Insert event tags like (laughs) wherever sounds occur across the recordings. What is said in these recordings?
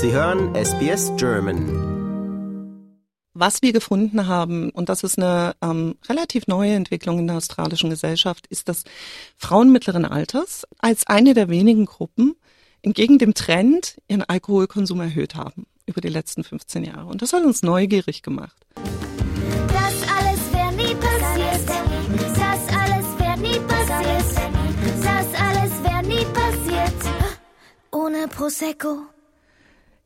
Sie hören SBS German. Was wir gefunden haben, und das ist eine ähm, relativ neue Entwicklung in der australischen Gesellschaft, ist, dass Frauen mittleren Alters als eine der wenigen Gruppen entgegen dem Trend ihren Alkoholkonsum erhöht haben über die letzten 15 Jahre. Und das hat uns neugierig gemacht. Das alles wäre nie passiert. Das alles wäre nie passiert. Das alles wäre nie passiert. Ohne Prosecco.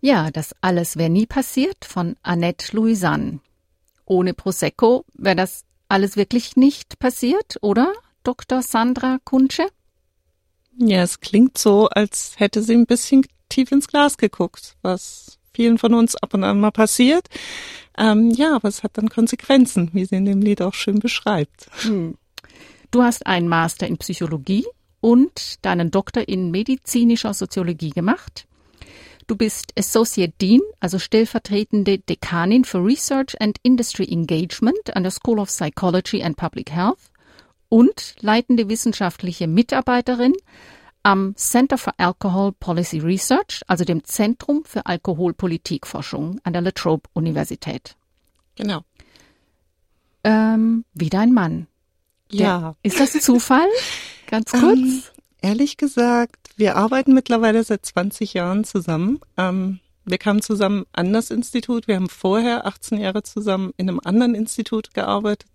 Ja, das alles wäre nie passiert von Annette Louisanne. Ohne Prosecco wäre das alles wirklich nicht passiert, oder, Dr. Sandra Kunsche? Ja, es klingt so, als hätte sie ein bisschen tief ins Glas geguckt, was vielen von uns ab und an mal passiert. Ähm, ja, aber es hat dann Konsequenzen, wie sie in dem Lied auch schön beschreibt. Hm. Du hast einen Master in Psychologie und deinen Doktor in medizinischer Soziologie gemacht. Du bist Associate Dean, also stellvertretende Dekanin für Research and Industry Engagement an der School of Psychology and Public Health und leitende wissenschaftliche Mitarbeiterin am Center for Alcohol Policy Research, also dem Zentrum für Alkoholpolitikforschung an der La Trobe Universität. Genau. Ähm, wieder ein Mann. Ja. Ist das Zufall? (laughs) Ganz kurz. Ähm, ehrlich gesagt, wir arbeiten mittlerweile seit 20 Jahren zusammen. Ähm, wir kamen zusammen an das Institut. Wir haben vorher 18 Jahre zusammen in einem anderen Institut gearbeitet.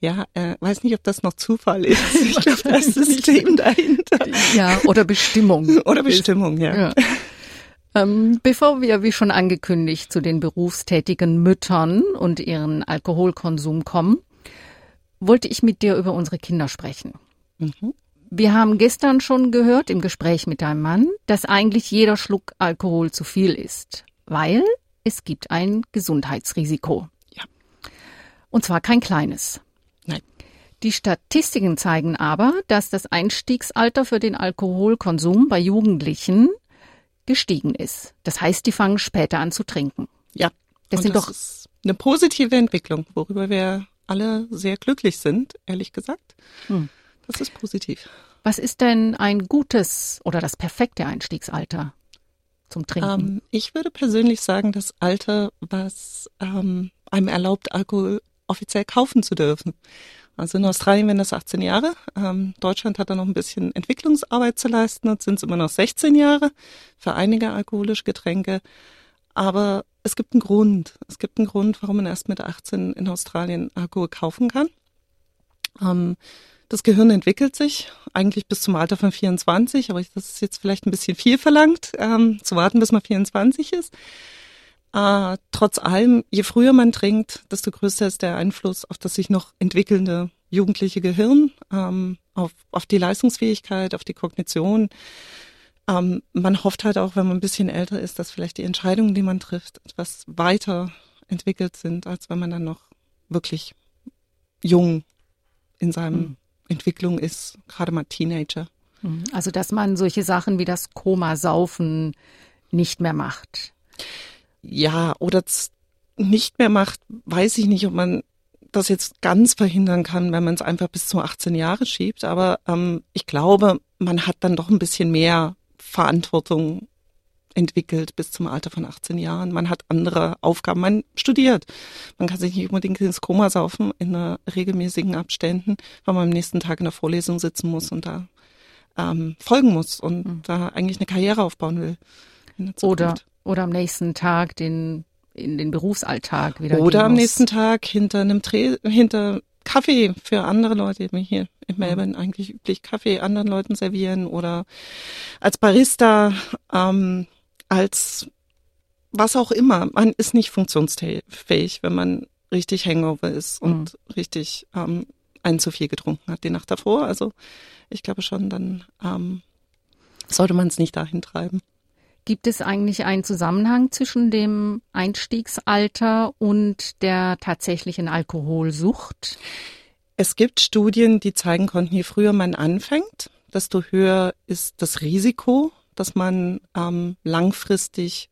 Ja, äh, weiß nicht, ob das noch Zufall ist. (laughs) Ich glaube, das System dahinter. Ja, oder Bestimmung. (laughs) Oder Bestimmung, ja. Ja. Ähm, bevor wir, wie schon angekündigt, zu den berufstätigen Müttern und ihren Alkoholkonsum kommen, wollte ich mit dir über unsere Kinder sprechen. Mhm. Wir haben gestern schon gehört im Gespräch mit deinem Mann, dass eigentlich jeder Schluck Alkohol zu viel ist, weil es gibt ein Gesundheitsrisiko. Ja. Und zwar kein kleines. Nein. Die Statistiken zeigen aber, dass das Einstiegsalter für den Alkoholkonsum bei Jugendlichen gestiegen ist. Das heißt, die fangen später an zu trinken. Ja. Das sind das doch ist eine positive Entwicklung, worüber wir alle sehr glücklich sind, ehrlich gesagt. Hm. Das ist positiv. Was ist denn ein gutes oder das perfekte Einstiegsalter zum Trinken? Ähm, ich würde persönlich sagen, das Alter, was ähm, einem erlaubt, Alkohol offiziell kaufen zu dürfen. Also in Australien wären das 18 Jahre. Ähm, Deutschland hat da noch ein bisschen Entwicklungsarbeit zu leisten und sind es immer noch 16 Jahre für einige alkoholische Getränke. Aber es gibt einen Grund. Es gibt einen Grund, warum man erst mit 18 in Australien Alkohol kaufen kann. Ähm, das Gehirn entwickelt sich eigentlich bis zum Alter von 24, aber das ist jetzt vielleicht ein bisschen viel verlangt, ähm, zu warten, bis man 24 ist. Äh, trotz allem, je früher man trinkt, desto größer ist der Einfluss auf das sich noch entwickelnde jugendliche Gehirn, ähm, auf, auf die Leistungsfähigkeit, auf die Kognition. Ähm, man hofft halt auch, wenn man ein bisschen älter ist, dass vielleicht die Entscheidungen, die man trifft, etwas weiter entwickelt sind, als wenn man dann noch wirklich jung in seinem Mhm. Entwicklung ist, gerade mal Teenager. Also, dass man solche Sachen wie das Komasaufen nicht mehr macht. Ja, oder nicht mehr macht, weiß ich nicht, ob man das jetzt ganz verhindern kann, wenn man es einfach bis zu 18 Jahre schiebt. Aber ähm, ich glaube, man hat dann doch ein bisschen mehr Verantwortung entwickelt bis zum Alter von 18 Jahren. Man hat andere Aufgaben. Man studiert. Man kann sich nicht unbedingt ins Koma saufen in regelmäßigen Abständen, weil man am nächsten Tag in der Vorlesung sitzen muss und da ähm, folgen muss und Mhm. da eigentlich eine Karriere aufbauen will. Oder, oder am nächsten Tag den, in den Berufsalltag wieder Oder am muss. nächsten Tag hinter einem Dreh, hinter Kaffee für andere Leute, wie hier in Melbourne eigentlich üblich Kaffee anderen Leuten servieren oder als Barista, ähm, als was auch immer. Man ist nicht funktionsfähig, wenn man richtig Hangover ist und richtig ähm, einen zu viel getrunken hat die Nacht davor. Also ich glaube schon, dann ähm, sollte man es nicht dahin treiben. Gibt es eigentlich einen Zusammenhang zwischen dem Einstiegsalter und der tatsächlichen Alkoholsucht? Es gibt Studien, die zeigen konnten, je früher man anfängt, desto höher ist das Risiko, dass man ähm, langfristig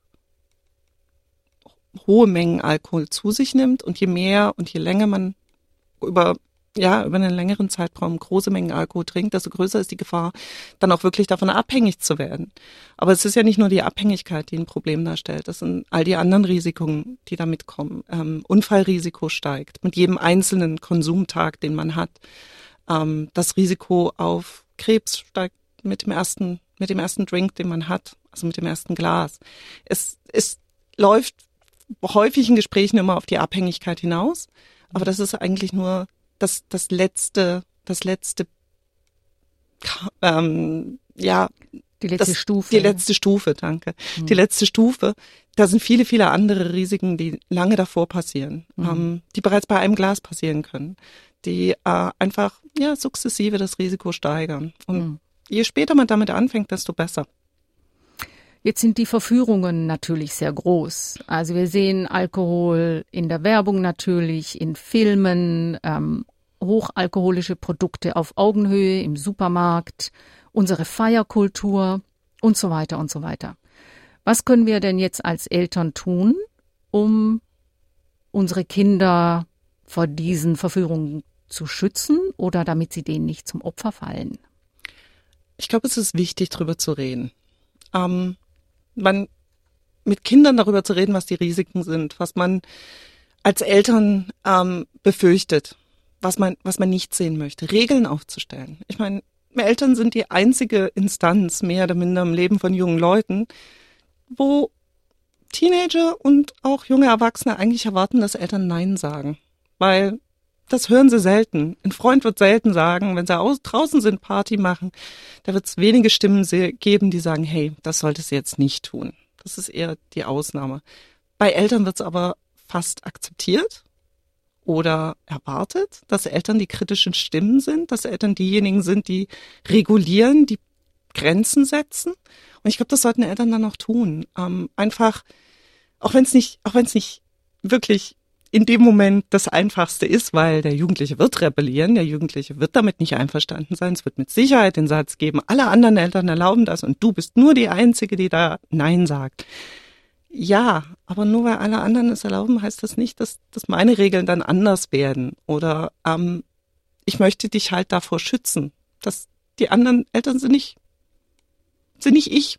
hohe Mengen Alkohol zu sich nimmt und je mehr und je länger man über ja, über einen längeren Zeitraum große Mengen Alkohol trinkt, desto größer ist die Gefahr, dann auch wirklich davon abhängig zu werden. Aber es ist ja nicht nur die Abhängigkeit, die ein Problem darstellt. Das sind all die anderen Risiken, die damit kommen. Ähm, Unfallrisiko steigt mit jedem einzelnen Konsumtag, den man hat. Ähm, das Risiko auf Krebs steigt mit dem ersten, mit dem ersten Drink, den man hat, also mit dem ersten Glas. Es, es läuft häufig in Gesprächen immer auf die Abhängigkeit hinaus. Aber das ist eigentlich nur das, das letzte, das letzte, ähm, ja, die letzte das, Stufe. Die letzte Stufe, danke. Mhm. Die letzte Stufe. Da sind viele, viele andere Risiken, die lange davor passieren, mhm. ähm, die bereits bei einem Glas passieren können, die äh, einfach ja sukzessive das Risiko steigern. Und mhm. Je später man damit anfängt, desto besser. Jetzt sind die Verführungen natürlich sehr groß. Also wir sehen Alkohol in der Werbung natürlich, in Filmen, ähm, hochalkoholische Produkte auf Augenhöhe im Supermarkt, unsere Feierkultur und so weiter und so weiter. Was können wir denn jetzt als Eltern tun, um unsere Kinder vor diesen Verführungen zu schützen oder damit sie denen nicht zum Opfer fallen? Ich glaube, es ist wichtig, darüber zu reden. Ähm, man mit Kindern darüber zu reden, was die Risiken sind, was man als Eltern ähm, befürchtet, was man, was man nicht sehen möchte, Regeln aufzustellen. Ich meine, Eltern sind die einzige Instanz, mehr oder minder im Leben von jungen Leuten, wo Teenager und auch junge Erwachsene eigentlich erwarten, dass Eltern Nein sagen. Weil das hören sie selten. Ein Freund wird selten sagen, wenn sie aus, draußen sind, Party machen, da wird es wenige Stimmen geben, die sagen, hey, das solltest du jetzt nicht tun. Das ist eher die Ausnahme. Bei Eltern wird es aber fast akzeptiert oder erwartet, dass Eltern die kritischen Stimmen sind, dass Eltern diejenigen sind, die regulieren, die Grenzen setzen. Und ich glaube, das sollten Eltern dann auch tun. Ähm, einfach, auch wenn es nicht, auch wenn es nicht wirklich in dem Moment das Einfachste ist, weil der Jugendliche wird rebellieren, der Jugendliche wird damit nicht einverstanden sein. Es wird mit Sicherheit den Satz geben, alle anderen Eltern erlauben das und du bist nur die Einzige, die da Nein sagt. Ja, aber nur weil alle anderen es erlauben, heißt das nicht, dass, dass meine Regeln dann anders werden. Oder ähm, ich möchte dich halt davor schützen, dass die anderen Eltern sind nicht, sind nicht ich.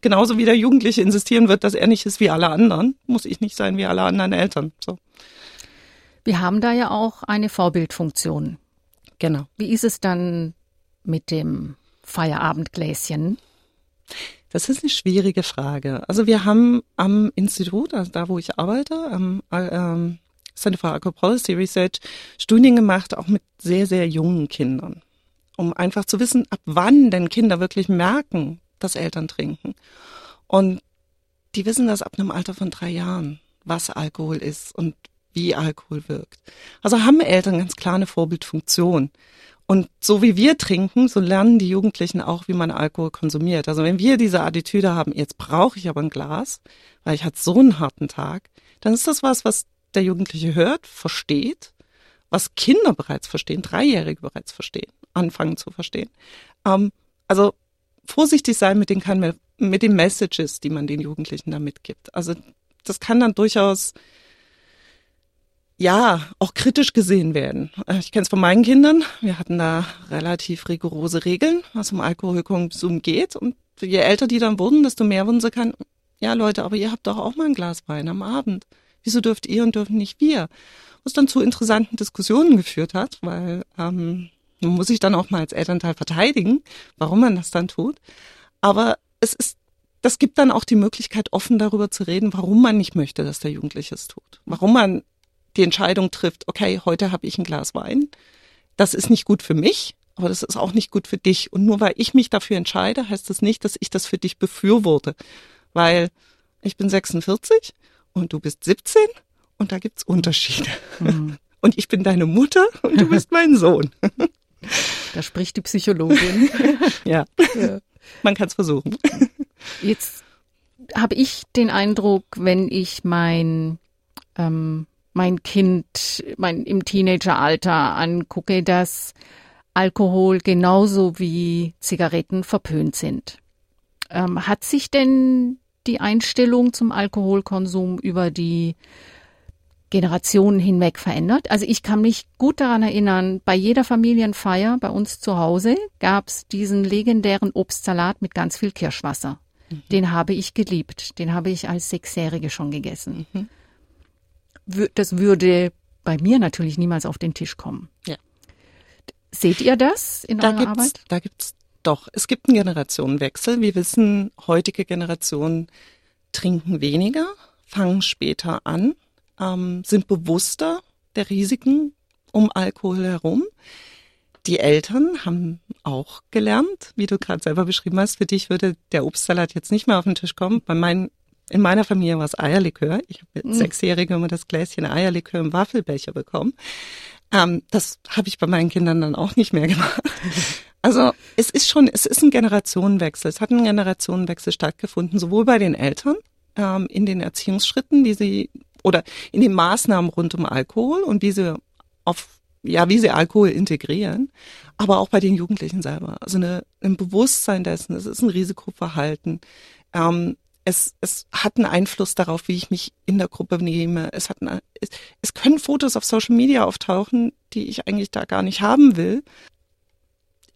Genauso wie der Jugendliche insistieren wird, dass er nicht ist wie alle anderen, muss ich nicht sein wie alle anderen Eltern. So. Wir haben da ja auch eine Vorbildfunktion. Genau. Wie ist es dann mit dem Feierabendgläschen? Das ist eine schwierige Frage. Also wir haben am Institut, also da wo ich arbeite, am ähm, Center for Alcohol Policy Research, Studien gemacht, auch mit sehr, sehr jungen Kindern, um einfach zu wissen, ab wann denn Kinder wirklich merken, dass Eltern trinken. Und die wissen das ab einem Alter von drei Jahren, was Alkohol ist und wie Alkohol wirkt. Also haben Eltern ganz klar eine Vorbildfunktion. Und so wie wir trinken, so lernen die Jugendlichen auch, wie man Alkohol konsumiert. Also wenn wir diese Attitüde haben, jetzt brauche ich aber ein Glas, weil ich hatte so einen harten Tag, dann ist das was, was der Jugendliche hört, versteht, was Kinder bereits verstehen, Dreijährige bereits verstehen, anfangen zu verstehen. Ähm, also vorsichtig sein mit den, mit den Messages, die man den Jugendlichen da mitgibt. Also das kann dann durchaus ja, auch kritisch gesehen werden. Äh, ich kenne es von meinen Kindern. Wir hatten da relativ rigorose Regeln, was um Alkoholkonsum geht. Und je älter die dann wurden, desto mehr wurden sie kann, ja Leute, aber ihr habt doch auch mal ein Glas Wein am Abend. Wieso dürft ihr und dürfen nicht wir? Was dann zu interessanten Diskussionen geführt hat, weil ähm, man muss sich dann auch mal als Elternteil verteidigen, warum man das dann tut. Aber es ist, das gibt dann auch die Möglichkeit, offen darüber zu reden, warum man nicht möchte, dass der Jugendliche es tut. Warum man die Entscheidung trifft, okay, heute habe ich ein Glas Wein. Das ist nicht gut für mich, aber das ist auch nicht gut für dich. Und nur weil ich mich dafür entscheide, heißt das nicht, dass ich das für dich befürworte. Weil ich bin 46 und du bist 17 und da gibt's Unterschiede. Mhm. (laughs) Und ich bin deine Mutter und du bist mein Sohn. (laughs) Da spricht die Psychologin. (laughs) ja. ja. man kann es versuchen. Jetzt habe ich den Eindruck, wenn ich mein ähm, mein Kind mein, im Teenageralter angucke, dass Alkohol genauso wie Zigaretten verpönt sind. Ähm, hat sich denn die Einstellung zum Alkoholkonsum über die Generationen hinweg verändert. Also ich kann mich gut daran erinnern, bei jeder Familienfeier bei uns zu Hause gab's diesen legendären Obstsalat mit ganz viel Kirschwasser. Mhm. Den habe ich geliebt. Den habe ich als Sechsjährige schon gegessen. Mhm. Das würde bei mir natürlich niemals auf den Tisch kommen. Ja. Seht ihr das in da eurer gibt's, Arbeit? Da gibt's doch. Es gibt einen Generationenwechsel. Wir wissen, heutige Generationen trinken weniger, fangen später an, ähm, sind bewusster der Risiken um Alkohol herum. Die Eltern haben auch gelernt, wie du gerade selber beschrieben hast. Für dich würde der Obstsalat jetzt nicht mehr auf den Tisch kommen. Bei meinen, in meiner Familie war es Eierlikör. Ich habe mit Mm. Sechsjährige immer das Gläschen Eierlikör im Waffelbecher bekommen. Ähm, das habe ich bei meinen Kindern dann auch nicht mehr gemacht. (laughs) Also es ist schon, es ist ein Generationenwechsel. Es hat ein Generationenwechsel stattgefunden, sowohl bei den Eltern ähm, in den Erziehungsschritten, die sie oder in den Maßnahmen rund um Alkohol und wie sie auf ja, wie sie Alkohol integrieren, aber auch bei den Jugendlichen selber. Also eine, ein Bewusstsein dessen, es ist ein Risikoverhalten. Ähm, es, es hat einen Einfluss darauf, wie ich mich in der Gruppe nehme. Es, hat eine, es, es können Fotos auf Social Media auftauchen, die ich eigentlich da gar nicht haben will.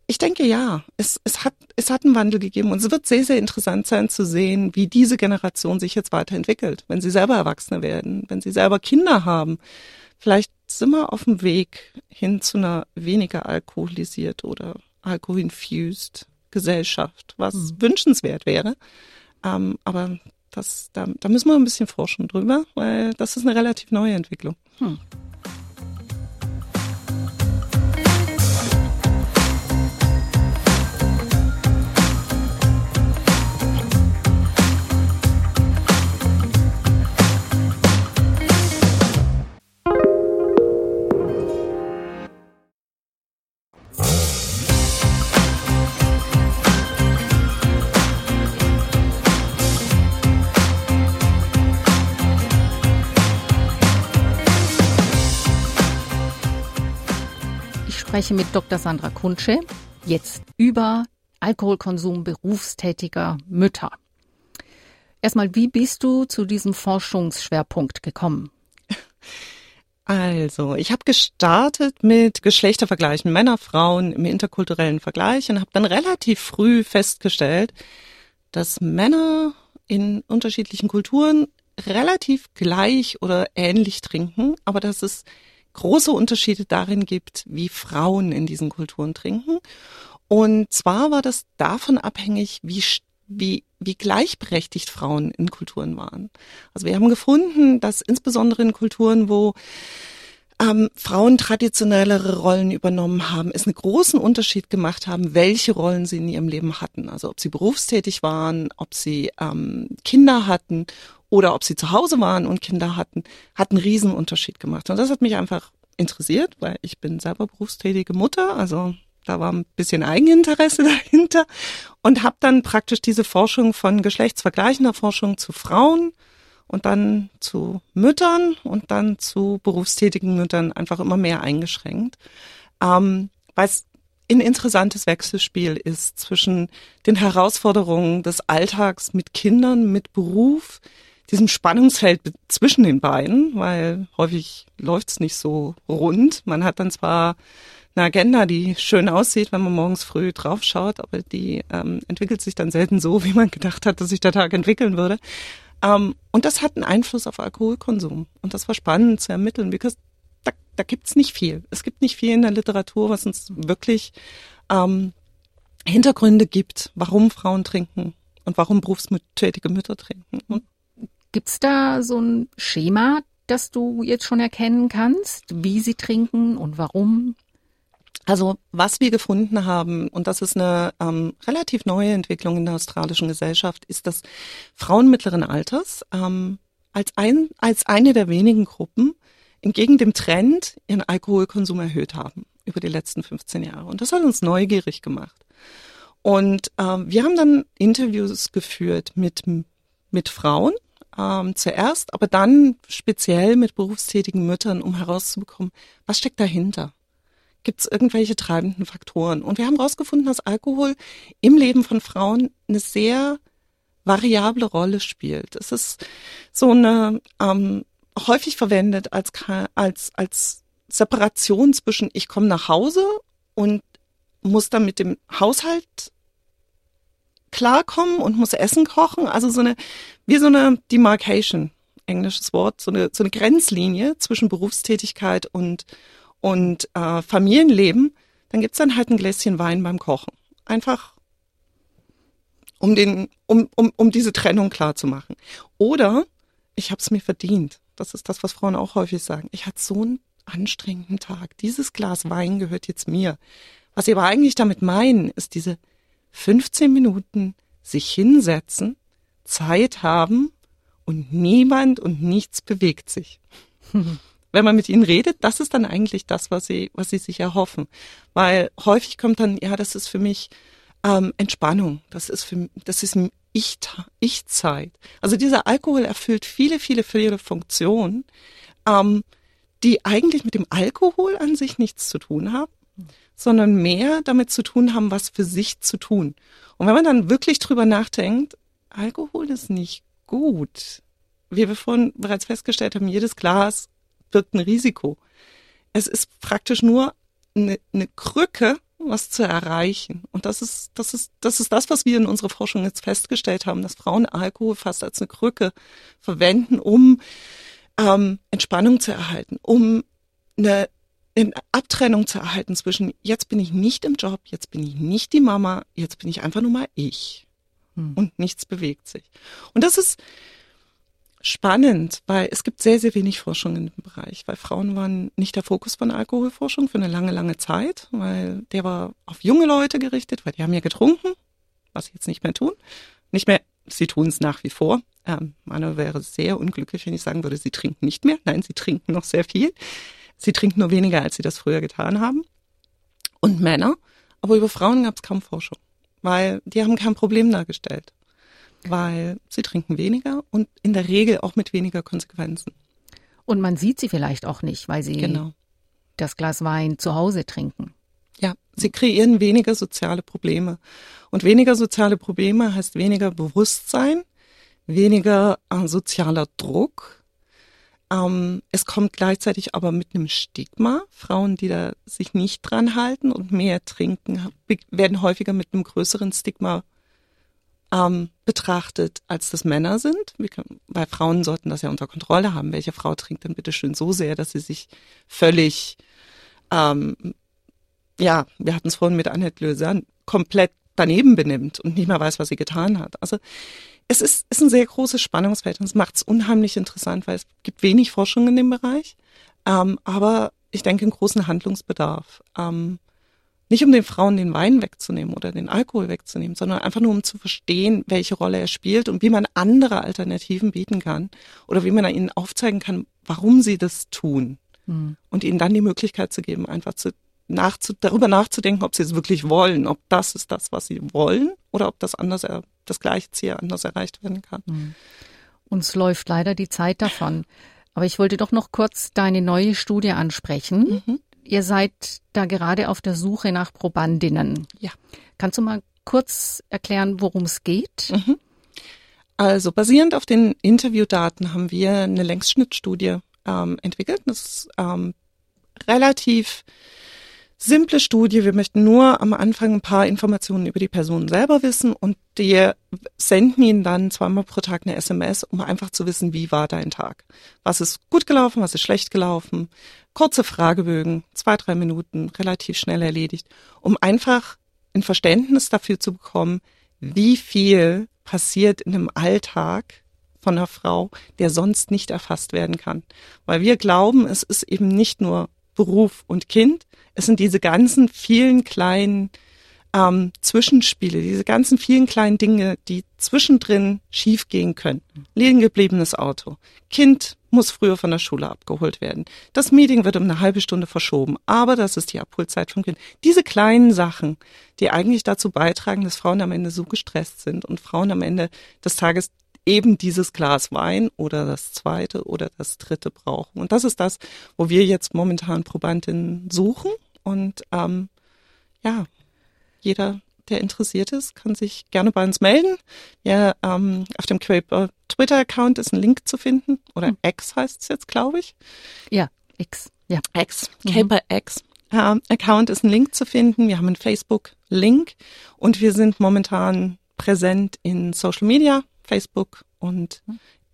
Ich denke ja, es, es, hat, es hat einen Wandel gegeben und es wird sehr, sehr interessant sein zu sehen, wie diese Generation sich jetzt weiterentwickelt, wenn sie selber Erwachsene werden, wenn sie selber Kinder haben. Vielleicht sind wir auf dem Weg hin zu einer weniger alkoholisiert oder alkoholinfused Gesellschaft, was Mhm. wünschenswert wäre. Ähm, aber das, da, da müssen wir ein bisschen forschen drüber, weil das ist eine relativ neue Entwicklung. Ich spreche mit Dr. Sandra Kunsche jetzt über Alkoholkonsum berufstätiger Mütter. Erstmal, wie bist du zu diesem Forschungsschwerpunkt gekommen? Also, ich habe gestartet mit Geschlechtervergleichen, Männer, Frauen im interkulturellen Vergleich und habe dann relativ früh festgestellt, dass Männer in unterschiedlichen Kulturen relativ gleich oder ähnlich trinken, aber dass es große Unterschiede darin gibt, wie Frauen in diesen Kulturen trinken. Und zwar war das davon abhängig, wie wie, wie gleichberechtigt Frauen in Kulturen waren. Also wir haben gefunden, dass insbesondere in Kulturen, wo ähm, Frauen traditionellere Rollen übernommen haben, es einen großen Unterschied gemacht haben, welche Rollen sie in ihrem Leben hatten. Also ob sie berufstätig waren, ob sie ähm, Kinder hatten oder ob sie zu Hause waren und Kinder hatten, hat einen riesen Unterschied gemacht. Und das hat mich einfach interessiert, weil ich bin selber berufstätige Mutter, also da war ein bisschen Eigeninteresse (laughs) dahinter und habe dann praktisch diese Forschung von geschlechtsvergleichender Forschung zu Frauen und dann zu Müttern und dann zu berufstätigen Müttern einfach immer mehr eingeschränkt, ähm, weil es ein interessantes Wechselspiel ist zwischen den Herausforderungen des Alltags mit Kindern, mit Beruf, diesem Spannungsfeld zwischen den beiden, weil häufig läuft's nicht so rund. Man hat dann zwar eine Agenda, die schön aussieht, wenn man morgens früh draufschaut, aber die ähm, entwickelt sich dann selten so, (laughs) wie man gedacht hat, dass sich der Tag entwickeln würde. Ähm, und das hat einen Einfluss auf Alkoholkonsum. Und das war spannend zu ermitteln, because da, da gibt's nicht viel. Es gibt nicht viel in der Literatur, was uns wirklich ähm, Hintergründe gibt, warum Frauen trinken und warum berufstätige Mütter trinken. Und Gibt's da so ein Schema, das du jetzt schon erkennen kannst, wie sie trinken und warum? Also was wir gefunden haben, und das ist eine ähm, relativ neue Entwicklung in der australischen Gesellschaft, ist, dass Frauen mittleren Alters ähm, als, ein, als eine der wenigen Gruppen entgegen dem Trend ihren Alkoholkonsum erhöht haben über die letzten 15 Jahre. Und das hat uns neugierig gemacht. Und ähm, wir haben dann Interviews geführt mit, mit Frauen ähm, zuerst, aber dann speziell mit berufstätigen Müttern, um herauszubekommen, was steckt dahinter gibt es irgendwelche treibenden Faktoren. Und wir haben herausgefunden, dass Alkohol im Leben von Frauen eine sehr variable Rolle spielt. Es ist so eine ähm, häufig verwendet als, als, als Separation zwischen ich komme nach Hause und muss dann mit dem Haushalt klarkommen und muss Essen kochen. Also so eine, wie so eine Demarcation, englisches Wort, so eine, so eine Grenzlinie zwischen Berufstätigkeit und, und äh, Familienleben. Dann gibt's dann halt ein Gläschen Wein beim Kochen. Einfach um den, um, um, um diese Trennung klar zu machen. Oder ich habe es mir verdient. Das ist das, was Frauen auch häufig sagen. Ich hatte so einen anstrengenden Tag. Dieses Glas Wein gehört jetzt mir. Was sie aber eigentlich damit meinen, ist diese 15 Minuten sich hinsetzen, Zeit haben und niemand und nichts bewegt sich. (laughs) Wenn man mit ihnen redet, das ist dann eigentlich das, was sie, was sie sich erhoffen. Weil häufig kommt dann, ja, das ist für mich ähm, Entspannung, das ist für, das ist ich, Ich-Zeit. Also dieser Alkohol erfüllt viele, viele, viele Funktionen, ähm, die eigentlich mit dem Alkohol an sich nichts zu tun haben, sondern mehr damit zu tun haben, was für sich zu tun. Und wenn man dann wirklich drüber nachdenkt, Alkohol ist nicht gut. Wie wir vorhin bereits festgestellt haben, jedes Glas birgt ein Risiko. Es ist praktisch nur eine, eine Krücke, was zu erreichen. Und das ist, das ist, das ist das, was wir in unserer Forschung jetzt festgestellt haben, dass Frauen Alkohol fast als eine Krücke verwenden, um ähm, Entspannung zu erhalten, um eine, eine Abtrennung zu erhalten zwischen jetzt bin ich nicht im Job, jetzt bin ich nicht die Mama, jetzt bin ich einfach nur mal ich. Hm. Und nichts bewegt sich. Und das ist, spannend, weil es gibt sehr, sehr wenig Forschung in dem Bereich, weil Frauen waren nicht der Fokus von Alkoholforschung für eine lange, lange Zeit, weil der war auf junge Leute gerichtet, weil die haben ja getrunken, was sie jetzt nicht mehr tun. Nicht mehr, sie tun es nach wie vor. Ähm, Manu wäre sehr unglücklich, wenn ich sagen würde, sie trinken nicht mehr. Nein, sie trinken noch sehr viel. Sie trinken nur weniger, als sie das früher getan haben. Und Männer, aber über Frauen gab es kaum Forschung, weil die haben kein Problem dargestellt weil sie trinken weniger und in der Regel auch mit weniger Konsequenzen. Und man sieht sie vielleicht auch nicht, weil sie genau. das Glas Wein zu Hause trinken. Ja, sie kreieren weniger soziale Probleme. Und weniger soziale Probleme heißt weniger Bewusstsein, weniger äh, sozialer Druck. Ähm, es kommt gleichzeitig aber mit einem Stigma. Frauen, die da sich nicht dran halten und mehr trinken, werden häufiger mit einem größeren Stigma ähm, betrachtet, als das Männer sind. Können, weil Frauen sollten das ja unter Kontrolle haben. Welche Frau trinkt denn bitte schön so sehr, dass sie sich völlig, ähm, ja, wir hatten es vorhin mit Annette Löser, komplett daneben benimmt und nicht mehr weiß, was sie getan hat. Also es ist, ist ein sehr großes Spannungsfeld und es macht es unheimlich interessant, weil es gibt wenig Forschung in dem Bereich, ähm, aber ich denke einen großen Handlungsbedarf. Ähm, nicht um den Frauen den Wein wegzunehmen oder den Alkohol wegzunehmen, sondern einfach nur um zu verstehen, welche Rolle er spielt und wie man andere Alternativen bieten kann oder wie man ihnen aufzeigen kann, warum sie das tun. Mhm. Und ihnen dann die Möglichkeit zu geben, einfach zu, nachzu, darüber nachzudenken, ob sie es wirklich wollen, ob das ist das, was sie wollen oder ob das anders, das gleiche Ziel anders erreicht werden kann. Mhm. Uns läuft leider die Zeit davon. Aber ich wollte doch noch kurz deine neue Studie ansprechen. Mhm. Ihr seid da gerade auf der Suche nach Probandinnen. Ja. Kannst du mal kurz erklären, worum es geht? Mhm. Also basierend auf den Interviewdaten haben wir eine Längsschnittstudie ähm, entwickelt. Das ist ähm, relativ simple Studie. Wir möchten nur am Anfang ein paar Informationen über die Person selber wissen und wir senden ihnen dann zweimal pro Tag eine SMS, um einfach zu wissen, wie war dein Tag. Was ist gut gelaufen, was ist schlecht gelaufen. Kurze Fragebögen, zwei, drei Minuten, relativ schnell erledigt, um einfach ein Verständnis dafür zu bekommen, wie viel passiert in einem Alltag von einer Frau, der sonst nicht erfasst werden kann. Weil wir glauben, es ist eben nicht nur Beruf und Kind. Es sind diese ganzen vielen kleinen ähm, Zwischenspiele, diese ganzen vielen kleinen Dinge, die zwischendrin schiefgehen können. Liegen gebliebenes Auto. Kind muss früher von der Schule abgeholt werden. Das Meeting wird um eine halbe Stunde verschoben, aber das ist die Abholzeit vom Kind. Diese kleinen Sachen, die eigentlich dazu beitragen, dass Frauen am Ende so gestresst sind und Frauen am Ende des Tages eben dieses Glas Wein oder das zweite oder das dritte brauchen. Und das ist das, wo wir jetzt momentan Probandinnen suchen. Und ähm, ja, jeder der interessiert ist, kann sich gerne bei uns melden. Ja, ähm, auf dem Quaper Twitter-Account ist ein Link zu finden. Oder Hm. X heißt es jetzt, glaube ich. Ja, X. Ja. X, Caper X. Ähm, Account ist ein Link zu finden. Wir haben einen Facebook-Link und wir sind momentan präsent in Social Media, Facebook und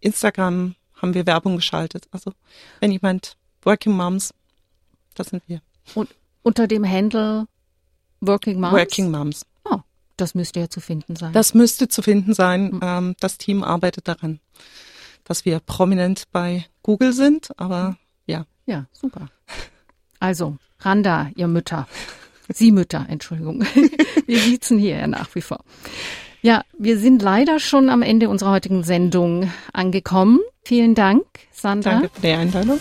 Instagram haben wir Werbung geschaltet. Also wenn jemand Working Moms, das sind wir. Und unter dem Handle Working Moms. Working Moms. Oh, das müsste ja zu finden sein. Das müsste zu finden sein. Ähm, das Team arbeitet daran, dass wir prominent bei Google sind, aber ja. ja, super. Also, Randa, ihr Mütter. Sie Mütter, Entschuldigung. (laughs) Wir siezen hier ja nach wie vor. Ja, wir sind leider schon am Ende unserer heutigen Sendung angekommen. Vielen Dank, Sandra. Danke für die Einladung.